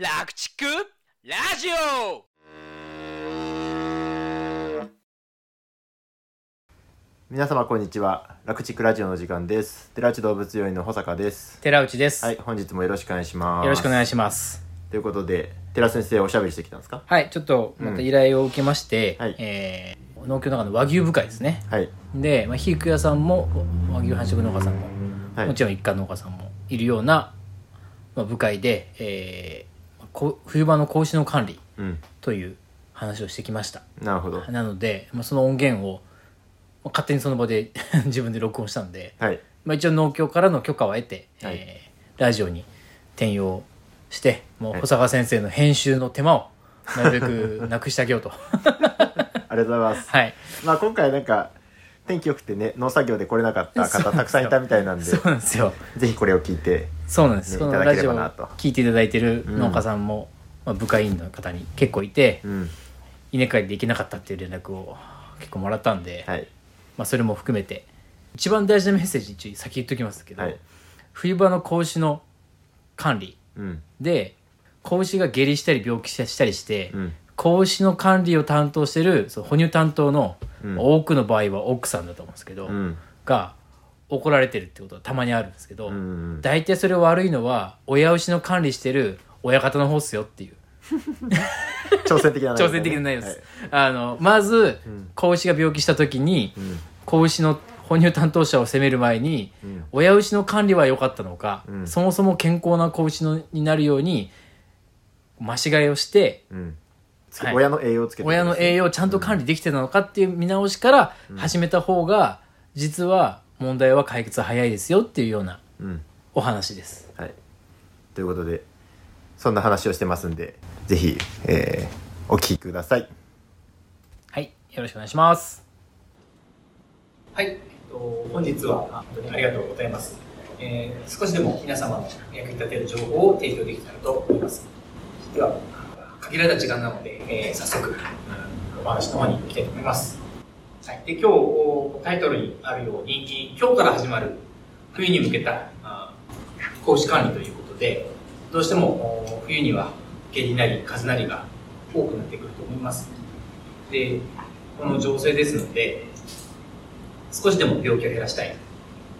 楽畜ラジオ。皆様こんにちは。楽畜ラジオの時間です。寺内動物病院の保坂です。寺内です、はい本日もよろしくお願いします。よろしくお願いしします。ということで寺先生おしゃべりしてきたんですか？はいちょっとまた依頼を受けまして、はい。えー農協の中の和牛部会ですね。はい。で、まあ、肥育屋さんも和牛繁殖農家さんも、はい。もちろん一貫農家さんもいるような、まあ、部会で、えーこ冬場の子牛の管理うん。という話をしてきました。なるほど。なので、まあ、その音源を、まあ勝手にその場で 自分で録音したんで、はい。まあ、一応農協からの許可を得て、はい。えーラジオに転用してもうはい。保坂先生の編集の手間をなるべくなくしてあげようと。ありがとうございます、はい。まあ今回なんか天気良くてね農作業で来れなかった方たくさんいたみたいなんでそうなんですよ。ぜひこれを聞いてそうなんです、ねこのいただけれラジオをばなと。聞いていただいてる農家さんも、まあ、部会員の方に結構いて、うん。稲刈りできなかったっていう連絡を結構もらったんで、はい。まあ、それも含めて一番大事なメッセージ一応先言っときますけど、はい。冬場の子牛の管理うん。で子牛が下痢したり病気したりして、うん子牛の管理を担当してるその哺乳担当の、うん。多くの場合は奥さんだと思うんですけど、うん。が怒られてるってことはたまにあるんですけど、うんうん大体それ悪いのは親牛の管理してる親方の方っすよっていう。挑戦的な内容挑戦的な内容です、はい。あのまず、うん。子牛が病気した時にうん。子牛の哺乳担当者を責める前に、うん。親牛の管理は良かったのか、うん。そもそも健康な子牛のになるように増し飼いをしてうん。つはい親の栄養をつけて親の栄養をちゃんと管理できてたのかっていう見直しから始めた方が、実は問題は解決早いですよっていうようなうんお話です。はい。ということで、そんな話をしてますんで、ぜひ、えー、お聞きください。はい、よろしくお願いします。はい、えっと、本日は本当にありがとうございます。えー少しでも皆様の役に立てる情報を提供できたらと思います。では、限られた時間なので、えー早速、うんお話の方に行きたいと思います。はい、で今日タイトルにあるように、今日から始まる冬に向けたあ講師管理ということで、どうしても冬には下痢なり風なりが多くなってくると思います。で、この情勢ですので、少しでも病気を減らしたい。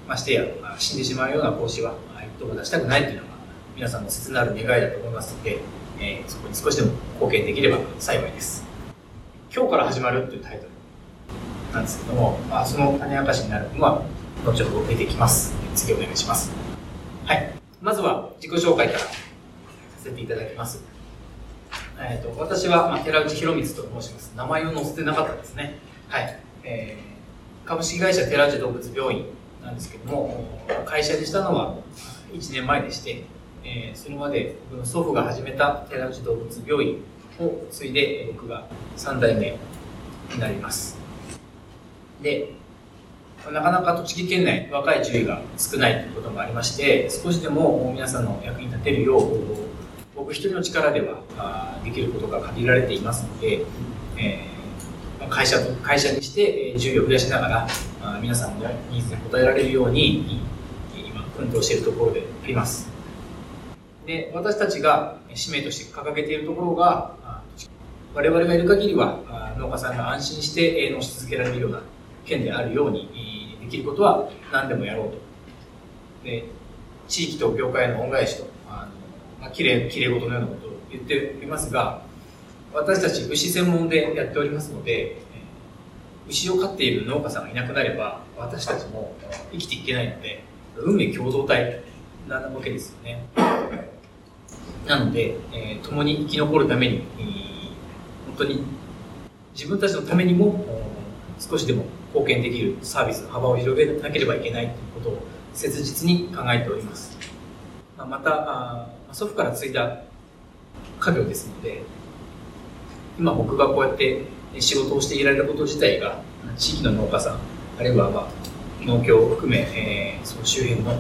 ましてや、死んでしまうような講師は、あ一等を出したくないというのが、皆さんの切なる願いだと思いますので、えーそこに少しでも貢献できれば幸いです。今日から始まるというタイトルなんですけども、まあ、その種明かしになるのは、後ほど出てきます。次お願いします。はい。まずは自己紹介からさせていただきます。えー、と私は、まあ、寺内博光と申します。名前を載せてなかったですね。はい。えー株式会社寺内動物病院なんですけども、会社にしたのは1年前でして、えーそれまで僕の祖父が始めた寺内動物病院を継いで、僕が3代目になります。で、なかなか栃木県内若い獣医が少ないということもありまして、少しでも皆さんの役に立てるよう、僕一人の力ではあできることが限られていますので、えーま会社会社にしてえー従業を増やしながらあ皆さんのニーズに応えられるように今奮闘しているところでありますで私たちが使命として掲げているところが我々がいる限りは農家さんが安心して営農し続けられるような県であるようにできることは何でもやろうと。で地域と業界の恩返しとあの、まあ、きれいきれい事のようなことを言っておりますが私たち牛専門でやっておりますので、牛を飼っている農家さんがいなくなれば私たちも生きていけないので運命共同体なわけですよね。なので、えー共に生き残るために、えー本当に自分たちのためにも少しでも貢献できるサービスの幅を広げなければいけないということを切実に考えております。まあまた祖父から継いだ家業ですので今僕がこうやって仕事をしていられること自体が地域の農家さんあるいは、ま、農協を含め、えーその周辺の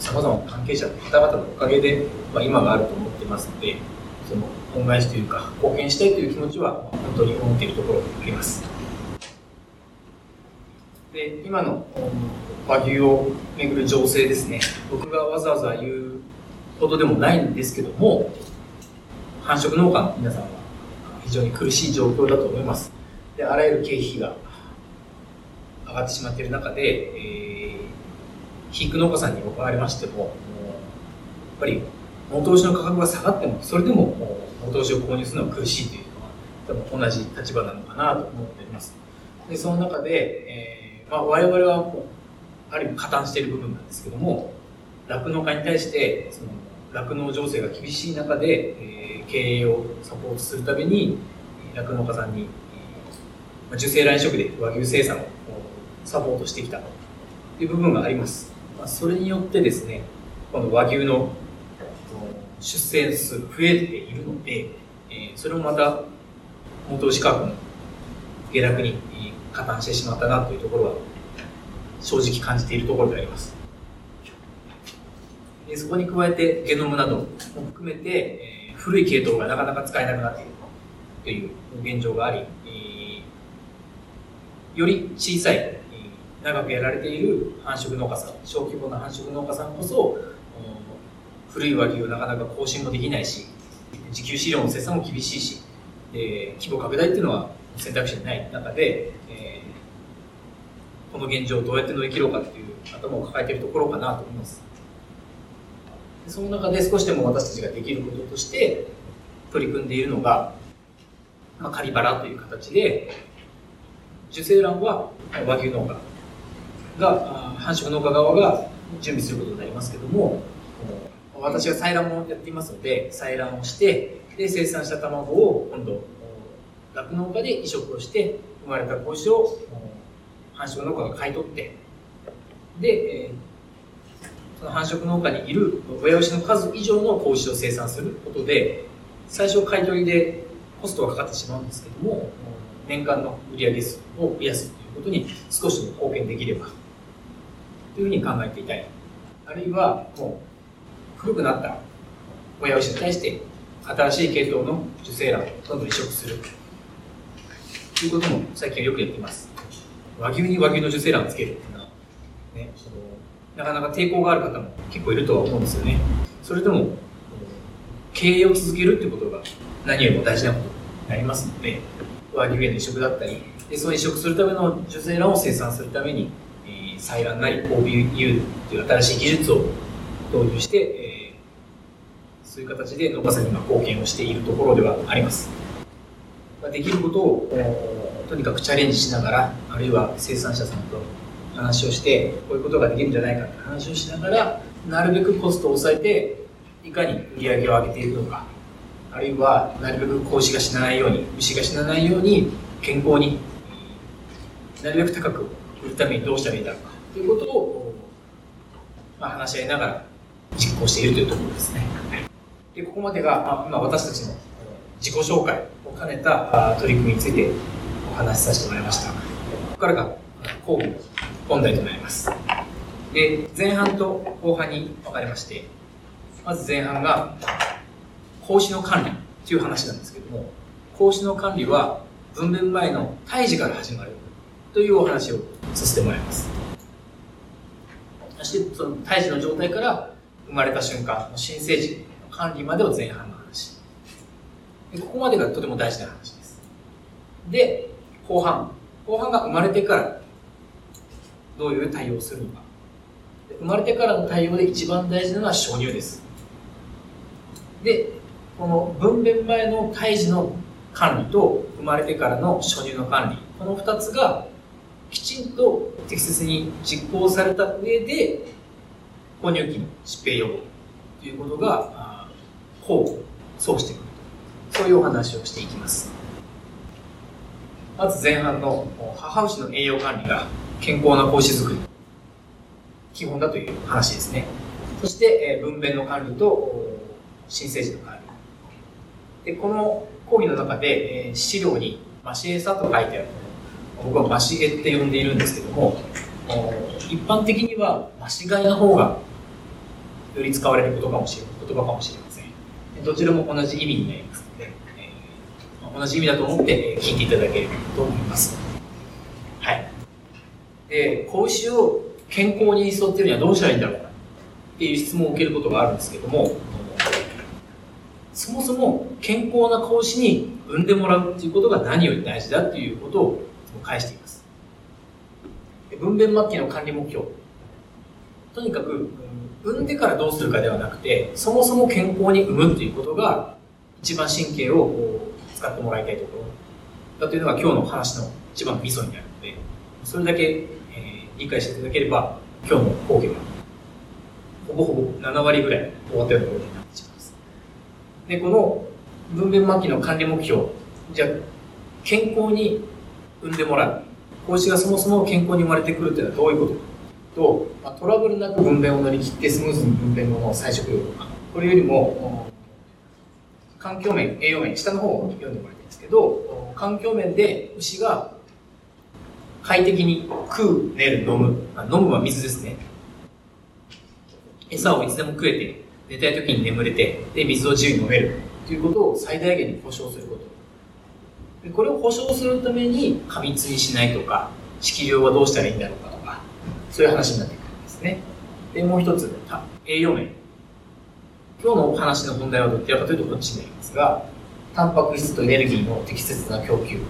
さまざまな関係者の方々のおかげで、まあ、今があると思ってますのでその恩返しというか貢献したいという気持ちは本当に思っているところがありますで今の和牛をめぐる情勢ですね僕がわざわざ言うほどでもないんですけども繁殖農家の皆さんは非常に苦しい状況だと思います。であらゆる経費が上がってしまっている中で、えー、肥育農家さんにおかわりましても、やっぱり元牛の価格が下がっても、それでも元牛を購入するのは苦しいというのは、多分同じ立場なのかなと思っております。でその中で、えーまあ、我々はもう、ある意味加担している部分なんですけども、酪農家に対して、その酪農情勢が厳しい中で、えー、経営をサポートするために、酪農家さんに、えー、受精卵移植で和牛生産をサポートしてきたという部分があります。まあ、それによってですね、この和牛の出生数増えているので、えー、それもまた元牛価格の下落に加担してしまったなというところは正直感じているところであります。でそこに加えてゲノムなども含めて、えー、古い系統がなかなか使えなくなっているという現状があり、えー、より小さい、長くやられている繁殖農家さん、小規模な繁殖農家さんこそ、古い和牛をなかなか更新もできないし、自給飼料の生産も厳しいし、え規模拡大っていうのは選択肢にない中で、えー、この現状をどうやって乗り切ろうかっていう頭を抱えているところかなと思います。その中で少しでも私たちができることとして取り組んでいるのが、まあ、仮腹という形で、受精卵は和牛農家が、繁殖農家側が準備することになりますけども、私が採卵もやっていますので、採卵をして、で、生産した卵を今度、酪農家で移植をして、生まれた子牛を繁殖農家が買い取って、で、えその繁殖農家にいる親牛の数以上の子牛を生産することで、最初買い取りでコストがかかってしまうんですけども、年間の売上数を増やすということに少しでも貢献できれば、というふうに考えていたい。あるいは、もう、古くなった親牛に対して、新しい系統の受精卵をどんどん移植する。ということも最近はよくやっています。和牛に和牛の受精卵をつけるっていうのは、ね、なかなか抵抗がある方も結構いるとは思うんですよね。それでも、経営を続けるっていうことが何よりも大事なことになりますので、和牛への移植だったり、でその移植するための受精卵を生産するために、採卵なり OBU という新しい技術を導入して、えー、そういう形で農家さんに今貢献をしているところではあります。できることをとにかくチャレンジしながら、あるいは生産者さんと話をして、こういうことができるんじゃないかって話をしながら、なるべくコストを抑えて、いかに売り上げを上げていくのか、あるいは、なるべく子牛が死なないように、牛が死なないように、健康に、なるべく高く売るためにどうしたらいいだろうか、ということを、まあ、話し合いながら実行しているというところですね。で、ここまでがま、今私たちの自己紹介を兼ねた取り組みについてお話しさせてもらいました。ここからが講義本題となります。で、前半と後半に分かれまして、まず前半が、格子の管理という話なんですけども、格子の管理は分娩前の胎児から始まるというお話をさせてもらいます。そして、その胎児の状態から生まれた瞬間の新生児の管理までを前半の話。でここまでがとても大事な話です。で、後半。後半が生まれてからどういう対応をするのか。生まれてからの対応で一番大事なのは初乳です。で、この分娩前の胎児の管理と生まれてからの初乳の管理、この2つがきちんと適切に実行された上で、哺乳期の疾病予防ということが、交互、そうしてくると。そういうお話をしていきます。まず前半の母牛の栄養管理が健康な子牛作り基本だという話ですねそして、え分娩の管理と新生児の管理でこの講義の中で、え資料にマシエサと書いてある僕はマシエって呼んでいるんですけども一般的にはマシガイの方がより使われることかもしれ言葉かもしれません。どちらも同じ意味になりますので、え同じ意味だと思って聞いていただければと思います。はい。で、子牛を健康に育てるにはどうしたらいいんだろうっていう質問を受けることがあるんですけども、そもそも健康な子牛に産んでもらうっていうことが何より大事だっていうことを返しています。分娩末期の管理目標。とにかく、産んでからどうするかではなくて、そもそも健康に産むっていうことが、一番神経を使ってもらいたいところだというのが今日の話の一番のミソになるので、それだけ、えー、理解していただければ、今日の講義は、ほぼほぼ7割ぐらい終わったようなことになってしまいます。で、この分娩末期の管理目標、じゃあ、健康に産んでもらう。子牛がそもそも健康に生まれてくるっていうのはどういうことかと、まあ、トラブルなく分娩を乗り切ってスムーズに分娩後の再食用とか、これよりも、環境面、栄養面、下の方を読んでもらいたいんですけど、環境面で牛が快適に食う、寝る、飲む。飲むは水ですね。餌をいつでも食えて、寝たい時に眠れて、で、水を自由に飲める。ということを最大限に保証すること。これを保証するために過密にしないとか、色量はどうしたらいいんだろうかとか、そういう話になってくるんですね。で、もう一つ、栄養面。今日のお話の本題はどちらかというとこっちになりますが、タンパク質とエネルギーの適切な供給。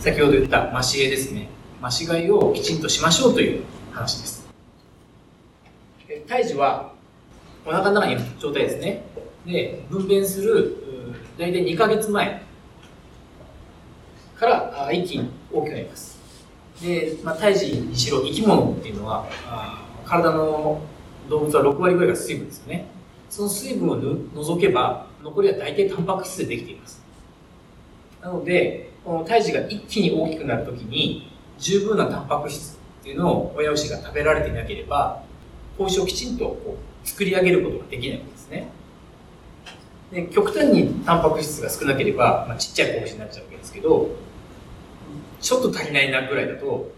先ほど言ったマシエですね。マシガイをきちんとしましょうという話です。胎児はお腹の中にいる状態ですね。で、分娩する大体2ヶ月前から一気に大きくなります。で、まあ、胎児にしろ生き物っていうのは、体の動物は6割ぐらいが水分ですよね。その水分を除けば、残りは大体タンパク質でできています。なので、この胎児が一気に大きくなるときに、十分なタンパク質っていうのを親牛が食べられていなければ、子牛をきちんとこう作り上げることができないわけですね。で極端にタンパク質が少なければ、まあ、ちっちゃい子になっちゃうわけですけど、ちょっと足りないなぐらいだと、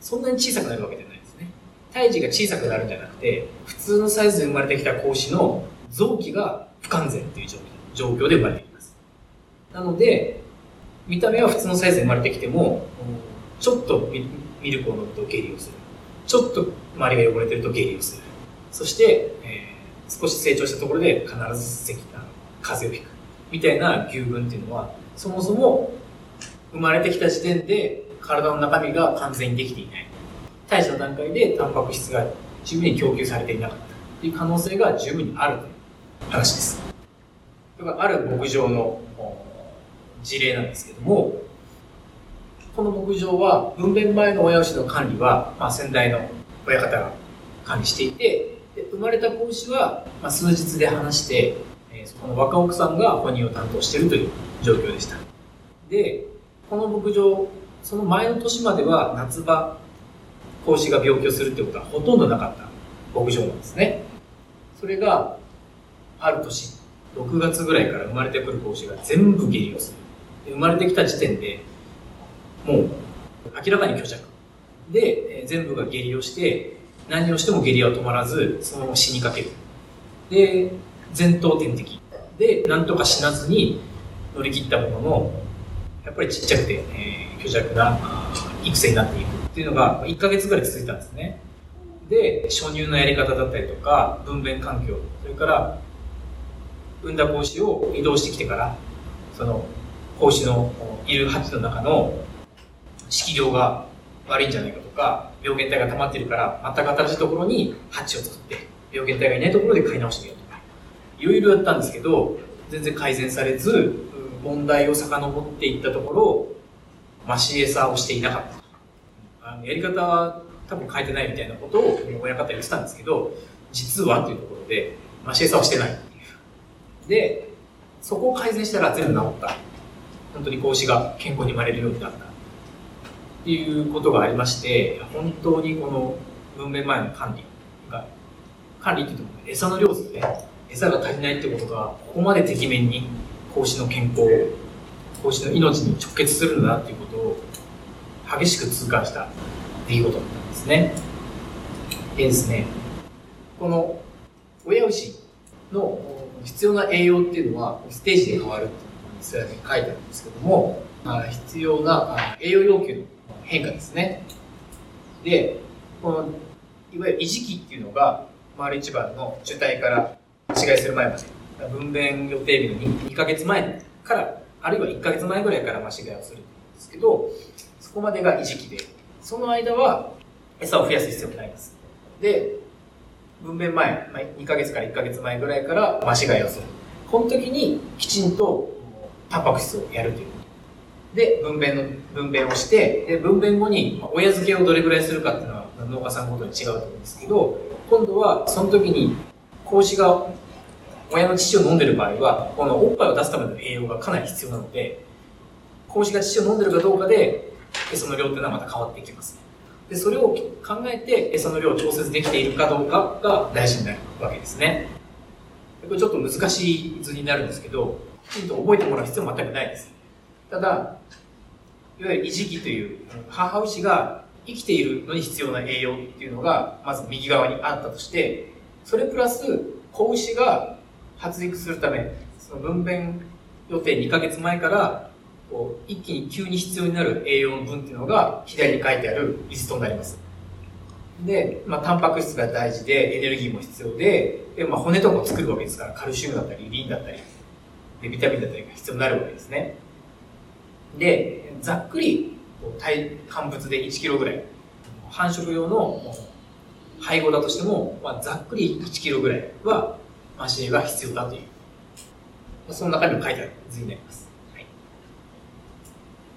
そんなに小さくなるわけじゃないですね。胎児が小さくなるんじゃなくて、普通のサイズで生まれてきた子の臓器が不完全という状況で生まれてきます。なので、見た目は普通のサイズで生まれてきても、ちょっとミルクを飲むと下痢をする。ちょっと周りが汚れてると下痢をする。そして、えー、少し成長したところで必ず咳あの風邪をひく。みたいな牛群っていうのは、そもそも生まれてきた時点で体の中身が完全にできていない。胎児の段階でタンパク質が十分に供給されていなかったという可能性が十分にあるという話です。だからある牧場の事例なんですけども、この牧場は分娩前の親牛の管理は、まあ、先代の親方が管理していて、で生まれた子牛は、まあ、数日で離して、えー、そこの若奥さんが本人を担当しているという状況でした。で、この牧場、その前の年までは夏場、子牛が病気をするってことはほとんどなかった牧場なんですね。それが、ある年、6月ぐらいから生まれてくる子牛が全部下痢をする。生まれてきた時点でもう明らかに虚弱で、え全部が下痢をして何をしても下痢は止まらずそのまま死にかける。で前頭点滴で何とか死なずに乗り切ったもののやっぱりちっちゃくて、えー、虚弱な育成になっていく。っていうのが1ヶ月ぐらい続いたんですね。で初乳のやり方だったりとか分娩環境。それから産んだ子牛を移動してきてからその子牛のいる鉢の中の色量が悪いんじゃないかとか、病原体が溜まってるから、全く新しいところに鉢を作って、病原体がいないところで買い直してみようとか、いろいろやったんですけど、全然改善されず、問題を遡っていったところ、増し餌をしていなかった。あのやり方は多分変えてないみたいなことを親方言ってたんですけど、実はというところで、増し餌をしてないっていう。で、そこを改善したら全部治った。本当に子が健康に生まれるようになった。っていうことがありまして、本当にこの分娩前の管理が、管理って言っても餌の量ですね。餌が足りないってことが、ここまでてきめんに子牛の健康、子牛の命に直結するんだなっていうことを激しく痛感した出来事だったんですね。でですね、この親牛の必要な栄養っていうのはステージで変わるっていうのがスライドに書いてあるんですけども、必要な栄養要求の変化ですね。で、この、いわゆる維持期っていうのが、丸一番の受胎から違いする前まで分娩予定日の 2, 2ヶ月前から、あるいは1ヶ月前ぐらいから増し飼いをするんですけど、そこまでが維持期で、その間は餌を増やす必要がないです。で、分娩前、まあ、2ヶ月から1ヶ月前ぐらいから増し飼いをする。この時にきちんとタンパク質をやるというで、分娩の、分娩をして、で、分娩後に親付けをどれぐらいするかっていうのは農家さんごとに違うと思うんですけど、今度はその時に子牛が親の乳を飲んでる場合は、このおっぱいを出すための栄養がかなり必要なので、子牛が乳を飲んでるかどうかで、餌の量っていうのはまた変わっていきます。で、それを考えて餌の量を調節できているかどうかが大事になるわけですね。これちょっと難しい図になるんですけど、きちんと覚えてもらう必要は全くないです。ただ、いわゆる維持期という母牛が生きているのに必要な栄養っていうのが、まず右側にあったとして、それプラス子牛が発育するため、その分娩予定2ヶ月前から、こう一気に急に必要になる栄養の分っていうのが左に書いてあるリストになります。で、まあ、タンパク質が大事で、エネルギーも必要で、で、まあ、骨とかを作るわけですから、カルシウムだったり、リンだったり、でビタミンだったりが必要になるわけですね。で、ざっくり体、乾物で1キロぐらい、繁殖用の配合だとしても、まあ、ざっくり1キロぐらいは、マシネが必要だという、その中にも書いてある図になります。はい、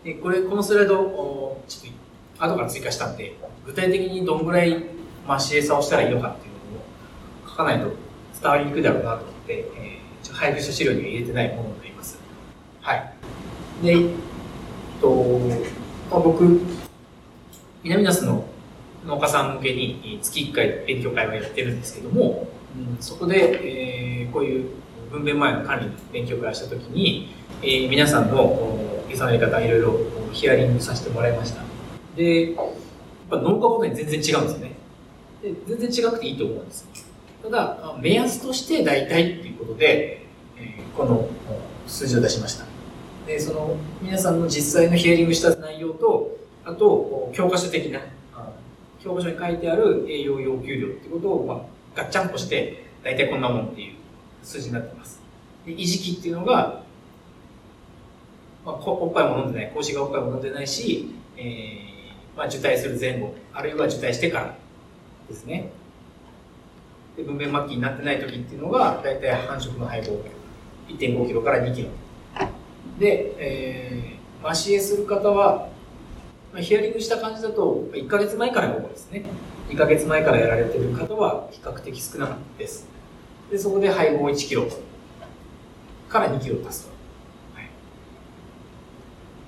でこれ、このスライド、ちょっと後から追加したんで、具体的にどんぐらいマシエサをしたらいいのかっていうのを書かないと伝わりにくいだろうなと思って、えー、配布した資料には入れてないものになります。はい。で、と、まあ、僕、南那須の農家さん向けに月1回勉強会をやってるんですけども、うん、そこで、えー、こういう分娩前の管理の勉強会をしたときに、えー、皆さんの餌のやり方いろいろヒアリングさせてもらいました。で、やっぱ農家ごとに全然違うんですよね。で全然違くていいと思うんです。ただ、目安として大体っていうことで、えー、この数字を出しました。でその皆さんの実際のヒアリングした内容とあと教科書的な教科書に書いてある栄養要求量ってことを、まあ、ガッチャンコして大体こんなもんっていう数字になってます。で維持期っていうのが、まあ、おっぱいも飲んでない子牛がおっぱいも飲んでないし、えーまあ、受胎する前後あるいは受胎してからですね。で分娩末期になってない時っていうのが大体繁殖の配合1.5キロから2キロ。で、えー、マシエする方は、まあ、ヒアリングした感じだと、1ヶ月前からが多いですね。2ヶ月前からやられてる方は比較的少なかったです。で、そこで配合1キロから2キロ足すと。はい、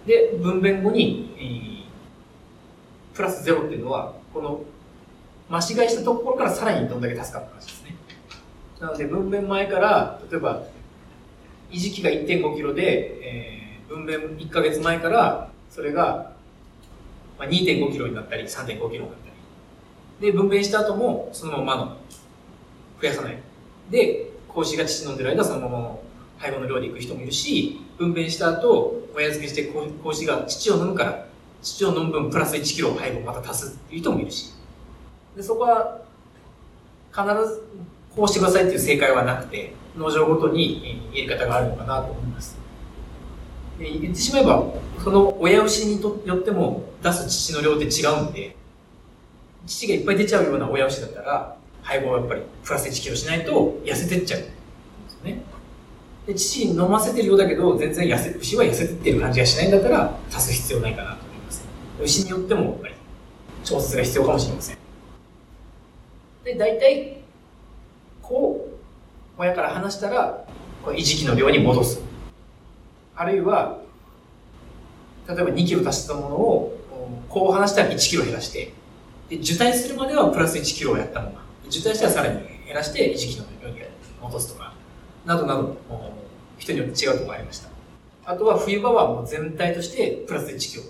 で、分娩後に、えー、プラスゼロっていうのは、この、増し飼いしたところからさらにどんだけ足すかって話ですね。なので、分娩前から、例えば、維持期が1.5キロで、えー、分娩1ヶ月前から、それが、まあ、2.5キロになったり、3.5キロになったり。で、分娩した後も、そのままの、増やさない。で、子牛が乳飲んでる間、そのままの配合の量で行く人もいるし、分娩した後、親付けして子牛が乳を飲むから、乳を飲む分プラス1キロ配合また足すっていう人もいるし。で、そこは、必ず、こうしてくださいっていう正解はなくて、農場ごとにやり方があるのかなと思います。で言ってしまえば、その親牛によっても出す乳の量って違うんで、乳がいっぱい出ちゃうような親牛だったら、配合はやっぱりプラス1キロしないと痩せてっちゃうんですよね。で乳飲ませてるようだけど、全然痩せ、牛は痩せてってる感じがしないんだったら、足す必要ないかなと思います。牛によってもやっぱり調節が必要かもしれません。で、大体、親から離したら、維持期の量に戻す。あるいは、例えば2キロ足したものを、こう離したら1キロ減らして、で受胎するまではプラス1キロをやったもの、受胎したらさらに減らして維持期の量に戻すとか、などなど、人によって違うところありました。あとは冬場はもう全体としてプラス1キロ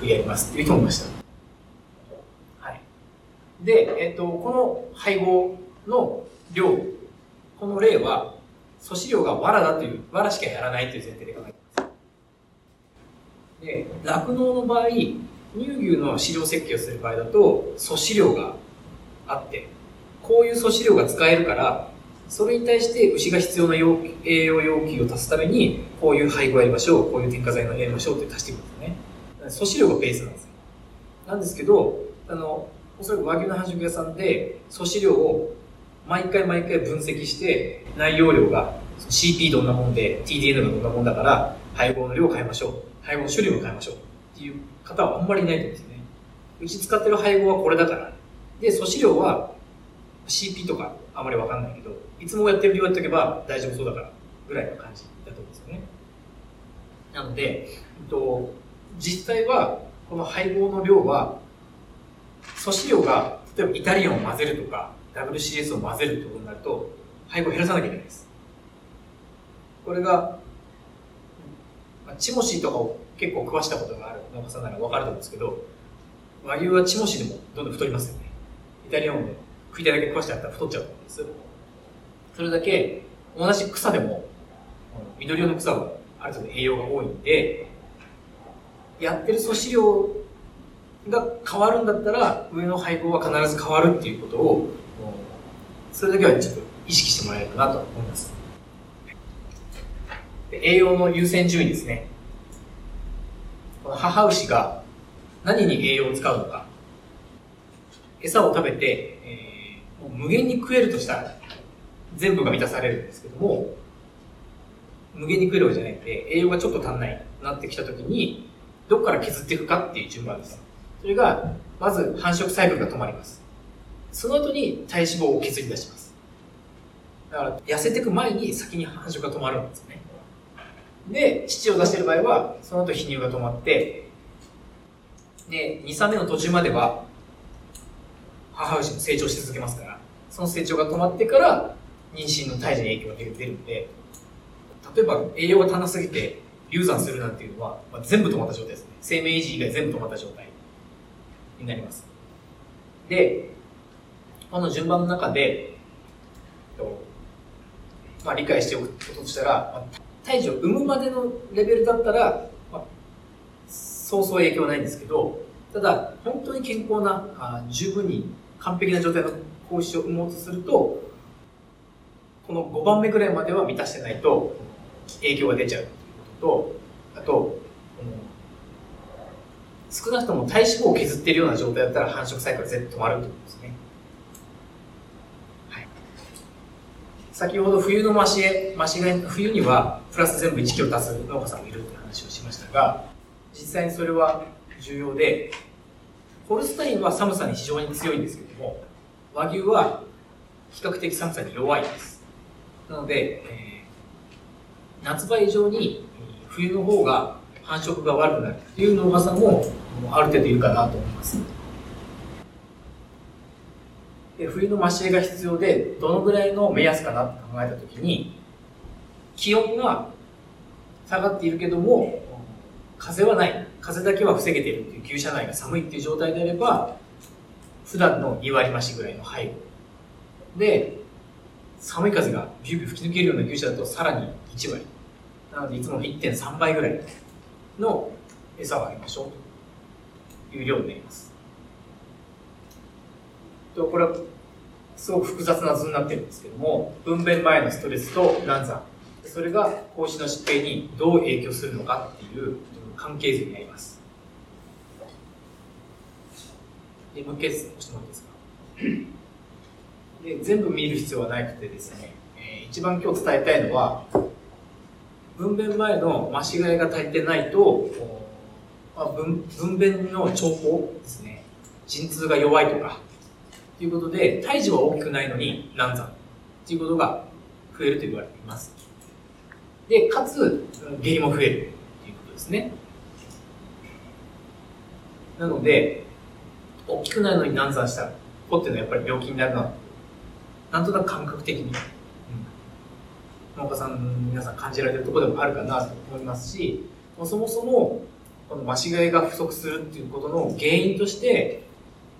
冬やりますっていう人もいました。はい。で、えっ、と、この配合の量この例は、素飼料が藁だという、藁しかやらないという前提で考えています。で、酪農の場合、乳牛の飼料設計をする場合だと、素飼料があって、こういう素飼料が使えるから、それに対して牛が必要な要栄養要求を足すために、こういう配合やりましょう、こういう添加剤のやりましょうって足していくんですね。素飼料がベースなんですよ。なんですけど、あの、おそらく和牛の繁殖屋さんで素飼料を毎回毎回分析して内容量が CP どんなもんで TDN がどんなもんだから配合の量を変えましょう。配合の種類を変えましょう。っていう方はあんまりいないと思うんですよね。うち使ってる配合はこれだから。で、素飼料は CP とかあまりわかんないけど、いつもやってる量やっておけば大丈夫そうだからぐらいの感じだと思うんですよね。なので、えっと、実際はこの配合の量は素子量が例えばイタリアンを混ぜるとか WCS を混ぜるってことになると配合を減らさなきゃいけないです。これが、チモシーとかを結構食わしたことがある農家さんならわかると思うんですけど、和牛はチモシーでもどんどん太りますよね。イタリアンで食いたいだけ食わしてあったら太っちゃうと思うんです。それだけ同じ草でも緑色の草はある程度栄養が多いんで、やってる素飼料が変わるんだったら、上の配合は必ず変わるっていうことを、それだけはちょっと意識してもらえるかなと思います。栄養の優先順位ですね。この母牛が何に栄養を使うのか。餌を食べて、えー、無限に食えるとしたら、全部が満たされるんですけども、無限に食えるわけじゃないんで、栄養がちょっと足んないなってきたときに、どこから削っていくかっていう順番です。それが、まず繁殖サイクルが止まります。その後に体脂肪を削り出します。だから、痩せていく前に先に繁殖が止まるんですね。で、乳を出している場合は、その後肥乳が止まって、で、2、3目の途中までは、母牛も成長し続けますから、その成長が止まってから、妊娠の胎児に影響が出るんで、例えば栄養が足らなすぎて流産するなんていうのは、まあ、全部止まった状態ですね。生命維持以外全部止まった状態になります。で、この順番の中で、まあ、理解しておくこととしたら、まあ、胎児を産むまでのレベルだったら、まあ、そうそう影響はないんですけど、ただ、本当に健康な、あ十分に完璧な状態の子牛を産もうとすると、この5番目ぐらいまでは満たしてないと影響が出ちゃうということと、あと、少なくとも体脂肪を削っているような状態だったら繁殖サイクル全部止まるということですね。はい、先ほど冬の増し、増しが冬にはプラス全部1キロ足す農家さんもいるって話をしましたが、実際にそれは重要で、ホルスタインは寒さに非常に強いんですけども、和牛は比較的寒さに弱いです。なので、えー、夏場以上に冬の方が繁殖が悪くなるっていう農家さんもある程度いるかなと思います。で冬の増し絵が必要で、どのぐらいの目安かなと考えたときに、気温が下がっているけども、風はない。風だけは防げているっていう牛舎内が寒いっていう状態であれば、普段の2割増しぐらいの配合。で、寒い風がビュービュー吹き抜けるような牛舎だとさらに1割。なのでいつもの1.3倍ぐらいの餌をあげましょうという量になります。とこれはすごく複雑な図になってるんですけども、分娩前のストレスと難産。それが孔子の疾病にどう影響するのかっていう関係図になります。で、もう一回押してもいいですか？で全部見る必要はなくてですね、えー、一番今日伝えたいのは分娩前の増し替えが足りてないと、まあ、分分娩の兆候ですね陣痛が弱いとかということで胎児は大きくないのに難産ということが増えると言われています。でかつ下痢も増える。ということですね。なので大きくないのに難産した子っていうのはやっぱり病気になるな。なんとなく感覚的に、うん、農家さん皆さん感じられてるところでもあるかなと思いますしそもそもこの増し飼いが不足するっていうことの原因として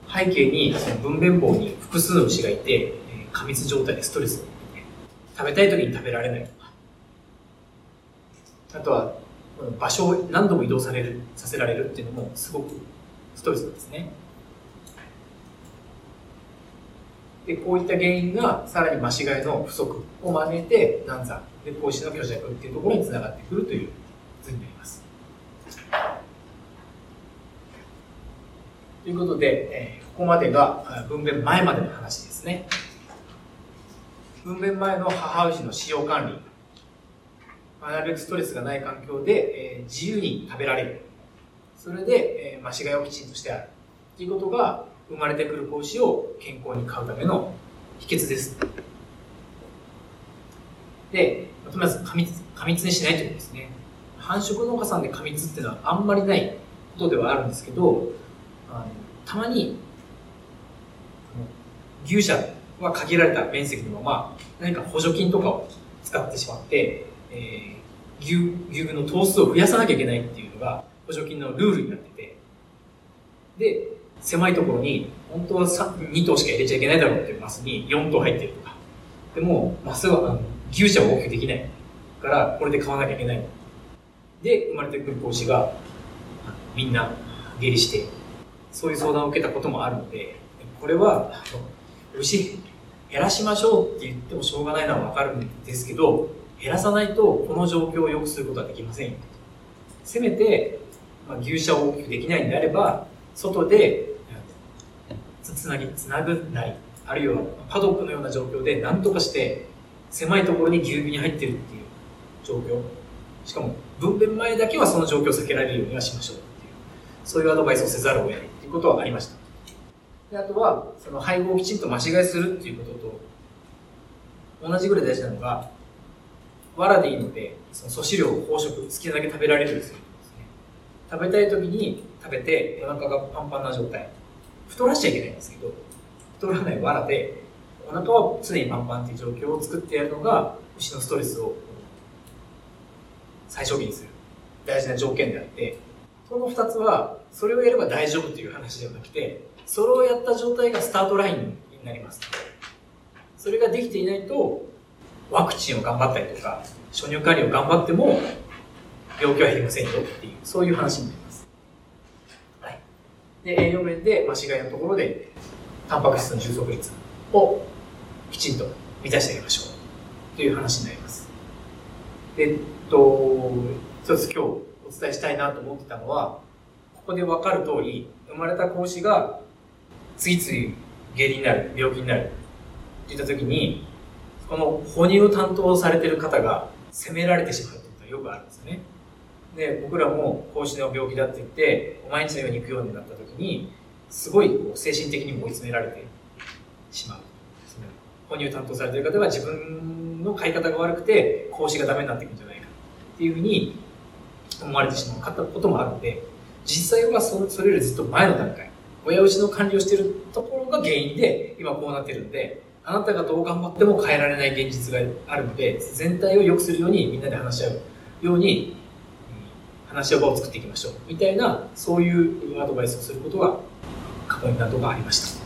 背景にその分娩房に複数の牛がいて過密状態でストレスを食べたい時に食べられないとか。あとは場所を何度も移動されるさせられるっていうのもすごくストレスなんですね。で、こういった原因がさらに増し替えの不足を招いて難産、で、講師の虚弱っていうところにつながってくるという図になります。ということで、えー、ここまでが分娩前までの話ですね。分娩前の母牛の使用管理。なるべくストレスがない環境で、えー、自由に食べられる。それで、えー、増し飼いをきちんとしてある。ということが、生まれてくる子牛を健康に飼うための秘訣です。で、とりあえず過密過密にしないということですね。繁殖農家さんで過密っていうのはあんまりないことではあるんですけど、たまに牛舎は限られた面積のまま何か補助金とかを使ってしまって、えー、牛牛の頭数を増やさなきゃいけないっていうのが補助金のルールになってて。で狭いところに本当は2頭しか入れちゃいけないだろうっていうマスに4頭入ってるとか。でもマスは牛舎を大きくできないからこれで買わなきゃいけない。で生まれてくる子牛がみんな下痢してそういう相談を受けたこともあるのでこれは牛減らしましょうって言ってもしょうがないのはわかるんですけど減らさないとこの状況を良くすることはできませんよ。せめて、まあ、牛舎を大きくできないんであれば外でつなぎつなぐなりあるいはパドックのような状況で何とかして狭いところにぎゅうぎゅうに入ってるっていう状況。しかも分娩前だけはその状況を避けられるようにはしましょうっていうそういうアドバイスをせざるを得ない。ことはありました。であとはその配合をきちんと間違いするっていうことと同じぐらい大事なのが藁でいいのでその素飼料飽食好きなだけ食べられるようにするんですね。食べたい時に食べてお腹がパンパンな状態。太らしちゃいけないんですけど太らない藁でお腹は常にパンパンっていう状況を作ってやるのが牛のストレスを最小限にする。大事な条件であってこの2つはそれをやれば大丈夫という話ではなくてそれをやった状態がスタートラインになります。それができていないとワクチンを頑張ったりとか初乳管理を頑張っても病気は減りませんよっていうそういう話になります、はい、で栄養面で間違いのところでタンパク質の充足率をきちんと満たしてあげましょうという話になります。えっと一つ今日お伝えしたいなと思ってたのはここで分かる通り生まれた子牛が次々下痢になる病気になるっていった時にこの哺乳を担当されてる方が責められてしまうってことはよくあるんですよね。で僕らも子牛の病気だって言って毎日のように行くようになった時にすごいこう精神的にも追い詰められてしまう。哺乳担当されてる方は自分の飼い方が悪くて子牛がダメになっていくんじゃないかっていうふうに思われてしまうこともあるので実際はそれよりずっと前の段階親牛の管理をしているところが原因で今こうなってるんであなたがどう頑張っても変えられない現実があるので全体を良くするようにみんなで話し合うように話し合う場を作っていきましょうみたいなそういうアドバイスをすることが過去に何度かありました。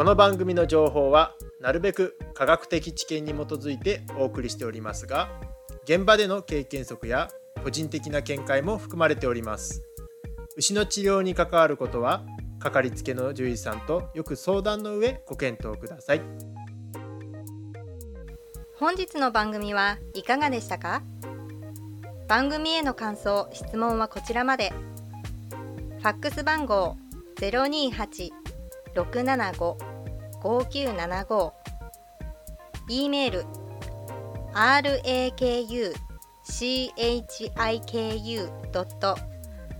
この番組の情報はなるべく科学的知見に基づいてお送りしておりますが現場での経験則や個人的な見解も含まれております。牛の治療に関わることはかかりつけの獣医さんとよく相談の上ご検討ください。本日の番組はいかがでしたか？番組への感想質問はこちらまで。ファックス番号5975 e メール。Rakuchiku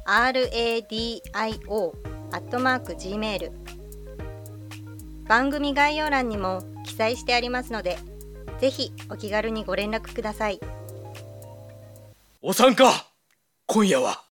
radio アットマーク gmail 番組概要欄にも記載してありますのでぜひお気軽にご連絡ください。お参加今夜は。